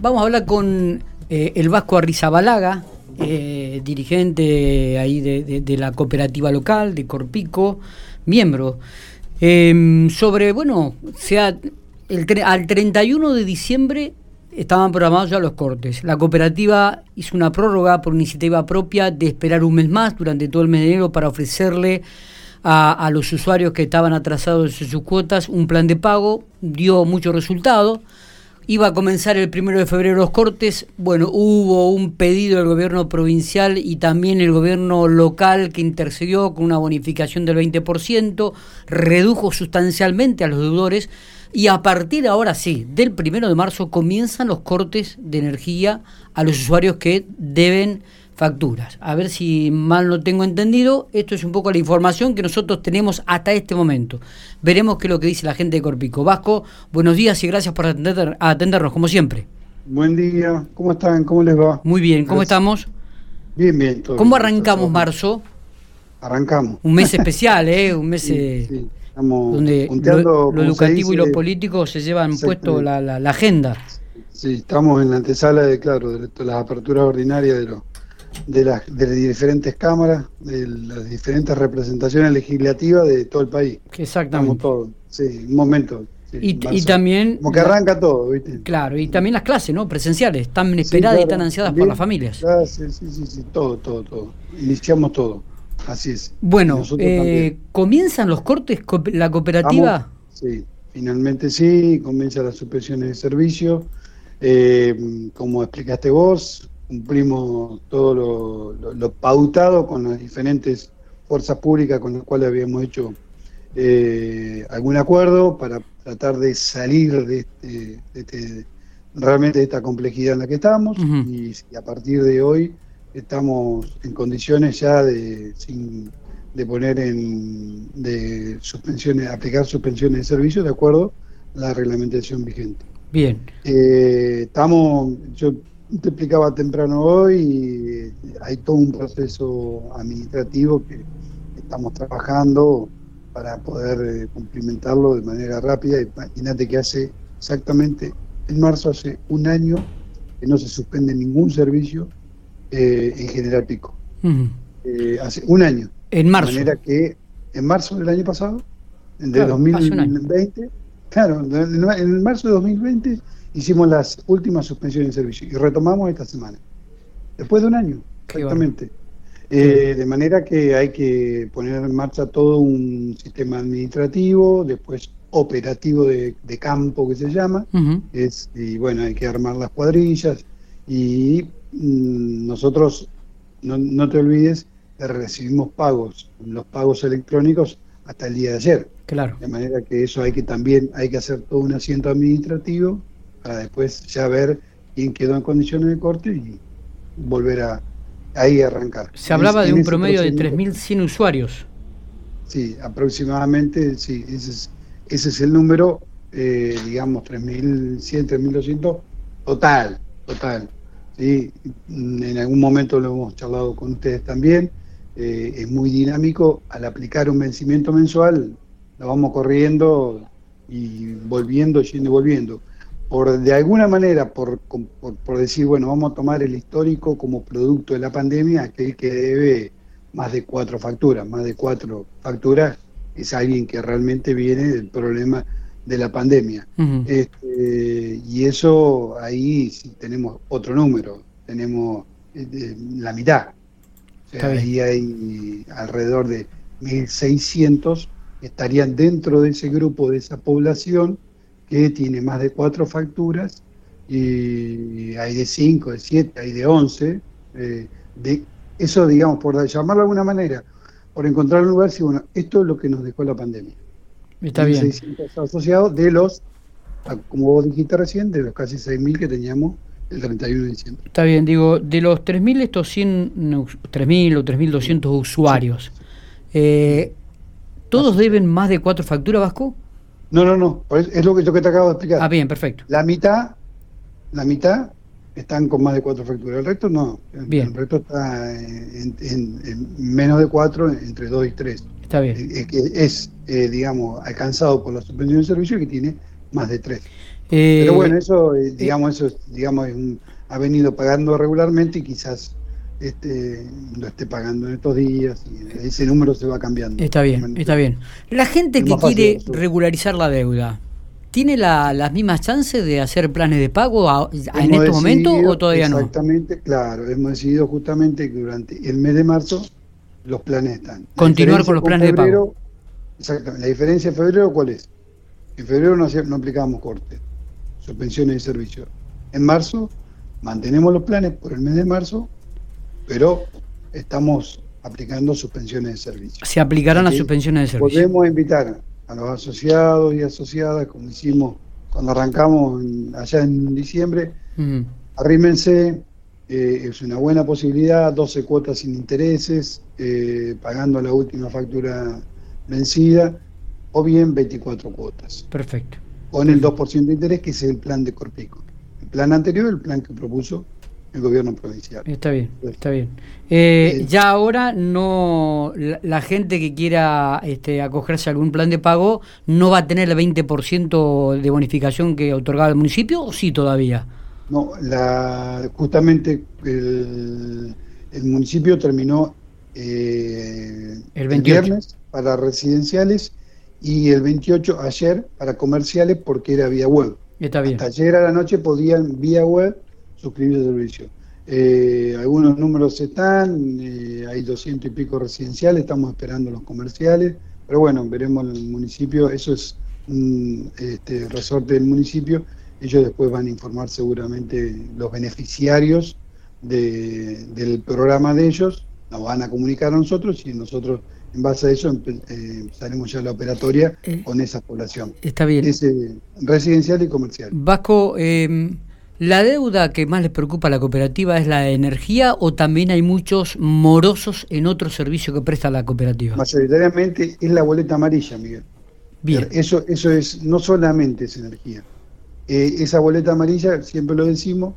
Vamos a hablar con eh, el Vasco Arrizabalaga, eh, dirigente ahí de, la cooperativa local, de Corpico, miembro. Em, sobre, bueno, sea, al 31 de diciembre estaban programados ya los cortes. La cooperativa hizo una prórroga por iniciativa propia de esperar un mes más durante todo el mes de enero para ofrecerle a, los usuarios que estaban atrasados en sus cuotas un plan de pago, dio mucho resultado. Iba a comenzar el primero de febrero los cortes. Bueno, hubo un pedido del gobierno provincial y también el gobierno local que intercedió con una bonificación del 20%, redujo sustancialmente a los deudores y a partir de ahora sí, del primero de marzo comienzan los cortes de energía a los usuarios que deben facturas. A ver si mal no tengo entendido, esto es un poco la información que nosotros tenemos hasta este momento. Veremos qué es lo que dice la gente de Corpico. Vasco, buenos días y gracias por atender, atendernos, como siempre. Buen día, ¿cómo están? ¿Cómo les va? Muy bien, ¿cómo estamos? Bien, bien. ¿Cómo arrancamos marzo? Arrancamos. Un mes especial, ¿eh? Un mes eh, donde lo, educativo y lo político se llevan puesto la, la, agenda. Sí, estamos en la antesala de, claro, de las aperturas ordinarias de los de las, de las diferentes cámaras, de las diferentes representaciones legislativas de todo el país. Exactamente. Estamos todos, sí, un momento. y, también... Como que arranca todo, ¿viste? Claro, y también las clases, ¿no? Presenciales, tan esperadas y tan ansiadas por las familias. sí, sí, sí, todo, todo, todo. Iniciamos todo, así es. Bueno, eh, ¿comienzan los cortes la cooperativa? sí, finalmente sí, comienza las suspensiones de servicio. Eh, como explicaste vos, cumplimos todo lo, pautado con las diferentes fuerzas públicas con las cuales habíamos hecho eh, algún acuerdo para tratar de salir de, este, este, realmente de esta complejidad en la que estamos. Y, a partir de hoy estamos en condiciones ya de sin de poner en de suspensiones aplicar suspensiones de servicio de acuerdo a la reglamentación vigente. Bien. Eh, estamos yo te explicaba temprano hoy, hay todo un proceso administrativo que estamos trabajando para poder eh, cumplimentarlo de manera rápida. Imagínate que hace exactamente, en marzo hace un año que no se suspende ningún servicio eh, en General Pico. Eh, hace un año. En marzo. De manera que en marzo del año pasado, de 2020, claro, en marzo de 2020 hicimos las últimas suspensiones de servicio y retomamos esta semana. Después de un año, exactamente. Eh, de manera que hay que poner en marcha todo un sistema administrativo, después operativo de, campo que se llama, es, y bueno, hay que armar las cuadrillas y mm, nosotros, no, no te olvides, recibimos pagos, los pagos electrónicos hasta el día de ayer. Claro. De manera que eso hay que también, hay que hacer todo un asiento administrativo para después ya ver quién quedó en condiciones de corte y volver a ahí arrancar. Se hablaba de un promedio de 3.100 usuarios. Sí, aproximadamente, sí, ese es, ese es el número, eh, digamos, 3.100, 3.200, total, total. ¿sí? En algún momento lo hemos charlado con ustedes también, eh, es muy dinámico, al aplicar un vencimiento mensual, lo vamos corriendo y volviendo, yendo y volviendo por de alguna manera, por, por, decir, bueno, vamos a tomar el histórico como producto de la pandemia, aquel que debe más de cuatro facturas, más de cuatro facturas es alguien que realmente viene del problema de la pandemia. Este, y eso ahí sí tenemos otro número, tenemos eh, la mitad. Ahí hay alrededor de 1.600 que estarían dentro de ese grupo, de esa población, que tiene más de cuatro facturas y hay de cinco, de siete, hay de once. Eh, de, eso, digamos, por llamarlo de alguna manera, por encontrar un lugar, sí, bueno, esto es lo que nos dejó la pandemia. Está bien. asociados de los, como vos dijiste recién, de los casi 6.000 que teníamos el 31 de diciembre. Está bien, digo, de los 3.000, estos 100, 3.000 o 3.200 usuarios, eh, ¿todos deben más de cuatro facturas, Vasco? No, no, no, es lo que, yo que te acabo de explicar. Ah, bien, perfecto. La mitad, la mitad están con más de cuatro fracturas, el resto no. Bien. El resto está en, menos de cuatro, entre dos y tres. Está bien. Es, es eh, digamos, alcanzado por la suspensión de servicio que tiene más de tres. Pero bueno, eso, digamos, eso digamos, ha venido pagando regularmente y quizás este, lo esté pagando en estos días y ese número se va cambiando. Está bien, está bien. La gente que quiere regularizar la deuda, ¿tiene las mismas chances de hacer planes de pago en este momento o todavía no? Exactamente, claro. Hemos decidido justamente que durante el mes de marzo los planes están. Continuar con los planes de pago. Exactamente. La diferencia en febrero, ¿cuál es? En febrero no, no aplicábamos cortes, suspensiones de servicio. En marzo mantenemos los planes por el mes de marzo pero estamos aplicando suspensiones de servicio. Se aplicarán las suspensiones de servicio. Podemos invitar a los asociados y asociadas, como hicimos cuando arrancamos allá en diciembre, arrímense, eh, es una buena posibilidad, 12 cuotas sin intereses, eh, pagando la última factura vencida, o bien 24 cuotas. Perfecto. Con el 2% de interés, que es el plan de Corpico. El plan anterior, el plan que propuso el gobierno provincial. Está bien, está bien. Eh, eh, ya ahora no la, gente que quiera este, acogerse a algún plan de pago no va a tener el 20% de bonificación que otorgaba el municipio o sí todavía. No, la, justamente el, municipio terminó eh, el, viernes para residenciales y el 28 ayer para comerciales porque era vía web. Está bien. Hasta ayer a la noche podían vía web suscribirse al servicio. Eh, algunos números están, eh, hay 200 y pico residenciales, estamos esperando los comerciales, pero bueno, veremos el municipio, eso es un este, resorte del municipio, ellos después van a informar seguramente los beneficiarios del programa de ellos, nos van a comunicar a nosotros y nosotros en base a eso eh, empezaremos ya la operatoria con esa población. Está bien. residencial y comercial. Vasco, eh, ¿La deuda que más les preocupa a la cooperativa es la energía o también hay muchos morosos en otro servicio que presta la cooperativa? Mayoritariamente es la boleta amarilla, Miguel. Bien. Eso, eso es, no solamente es energía. Eh, esa boleta amarilla, siempre lo decimos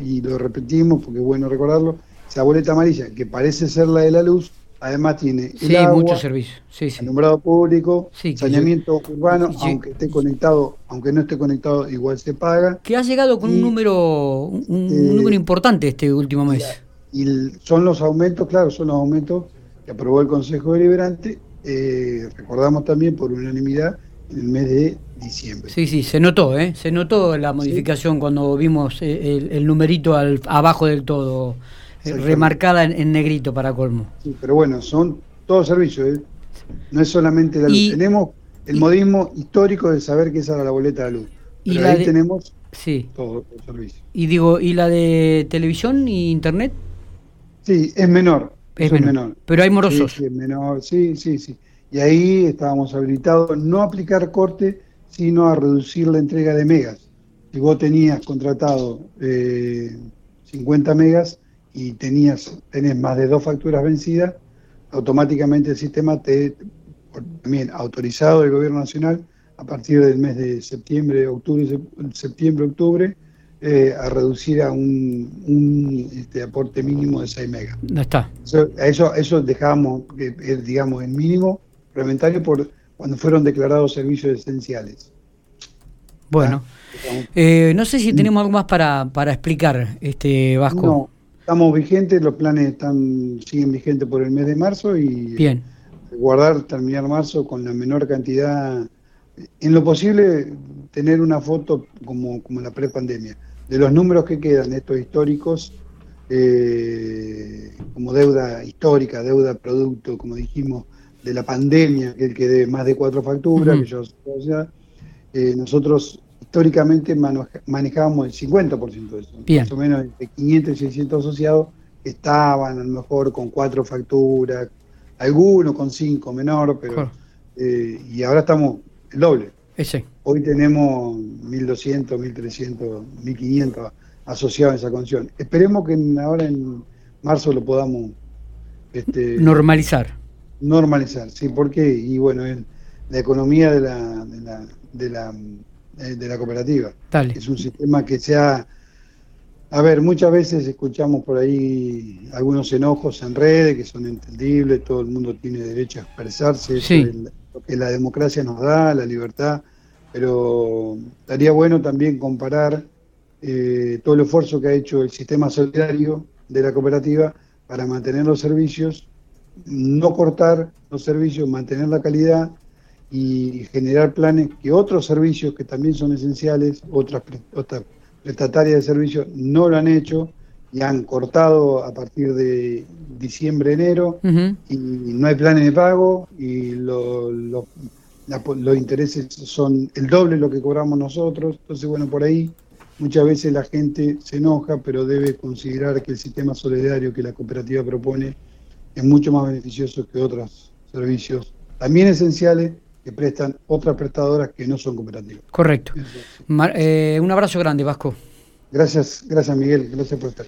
y lo repetimos porque es bueno recordarlo, esa boleta amarilla que parece ser la de la luz, Además tiene el agua, muchos servicios, sí, alumbrado público, saneamiento urbano, aunque esté conectado, aunque no esté conectado, igual se paga. Que ha llegado con un número un, este, número importante este último mes. Y son los aumentos, claro, son los aumentos que aprobó el Consejo Deliberante, eh, recordamos también por unanimidad en el mes de diciembre. Sí, sí, se notó, ¿eh? Se notó la modificación cuando vimos eh, el, el numerito al, abajo del todo remarcada en, negrito para colmo. Sí, pero bueno, son todos servicios, ¿eh? no es solamente la luz. tenemos el modismo histórico de saber que esa era la boleta de luz. y ahí tenemos sí. todos los servicios. Y digo, ¿y la de televisión y internet? Sí, es menor. Es menor. Pero hay morosos. Sí, es menor, sí, sí, sí. Y ahí estábamos habilitados no a aplicar corte, sino a reducir la entrega de megas. Si vos tenías contratado eh, 50 megas, y tenías, tenés más de dos facturas vencidas, automáticamente el sistema te, también autorizado del gobierno nacional, a partir del mes de septiembre, octubre, septiembre, octubre, eh, a reducir a un, este, aporte mínimo de 6 megas. No está. Eso, eso, dejamos, digamos, el mínimo reglamentario por cuando fueron declarados servicios esenciales. Bueno, eh, no sé si tenemos algo más para, para explicar, este Vasco. No, Estamos vigentes, los planes están siguen vigentes por el mes de marzo y Bien. guardar, terminar marzo con la menor cantidad, en lo posible tener una foto como, como la prepandemia, de los números que quedan, estos históricos, eh, como deuda histórica, deuda producto, como dijimos, de la pandemia, que el que debe más de cuatro facturas, que yo ya, eh, nosotros históricamente manejábamos el 50% de eso. Más o menos de 500 y 600 asociados estaban a lo mejor con cuatro facturas, algunos con cinco menor, pero eh, y ahora estamos el doble. Ese. Hoy tenemos 1.200, 1.300, 1.500 asociados en esa condición. Esperemos que ahora en marzo lo podamos este, normalizar. Normalizar, sí, porque y bueno, la economía de la, de la, de la eh, de la cooperativa. Es un sistema que se ha... A ver, muchas veces escuchamos por ahí algunos enojos en redes que son entendibles, todo el mundo tiene derecho a expresarse, lo que la democracia nos da, la libertad, pero estaría bueno también comparar eh, todo el esfuerzo que ha hecho el sistema solidario de la cooperativa para mantener los servicios, no cortar los servicios, mantener la calidad y generar planes que otros servicios que también son esenciales, otras, otras prestatarias de servicios no lo han hecho y han cortado a partir de diciembre, enero, y no hay planes de pago y los intereses son el doble de lo que cobramos nosotros. Entonces, bueno, por ahí muchas veces la gente se enoja, pero debe considerar que el sistema solidario que la cooperativa propone es mucho más beneficioso que otros servicios también esenciales que prestan otras prestadoras que no son cooperativas. Correcto. Eh, un abrazo grande, Vasco. Gracias, gracias Miguel, gracias por estar.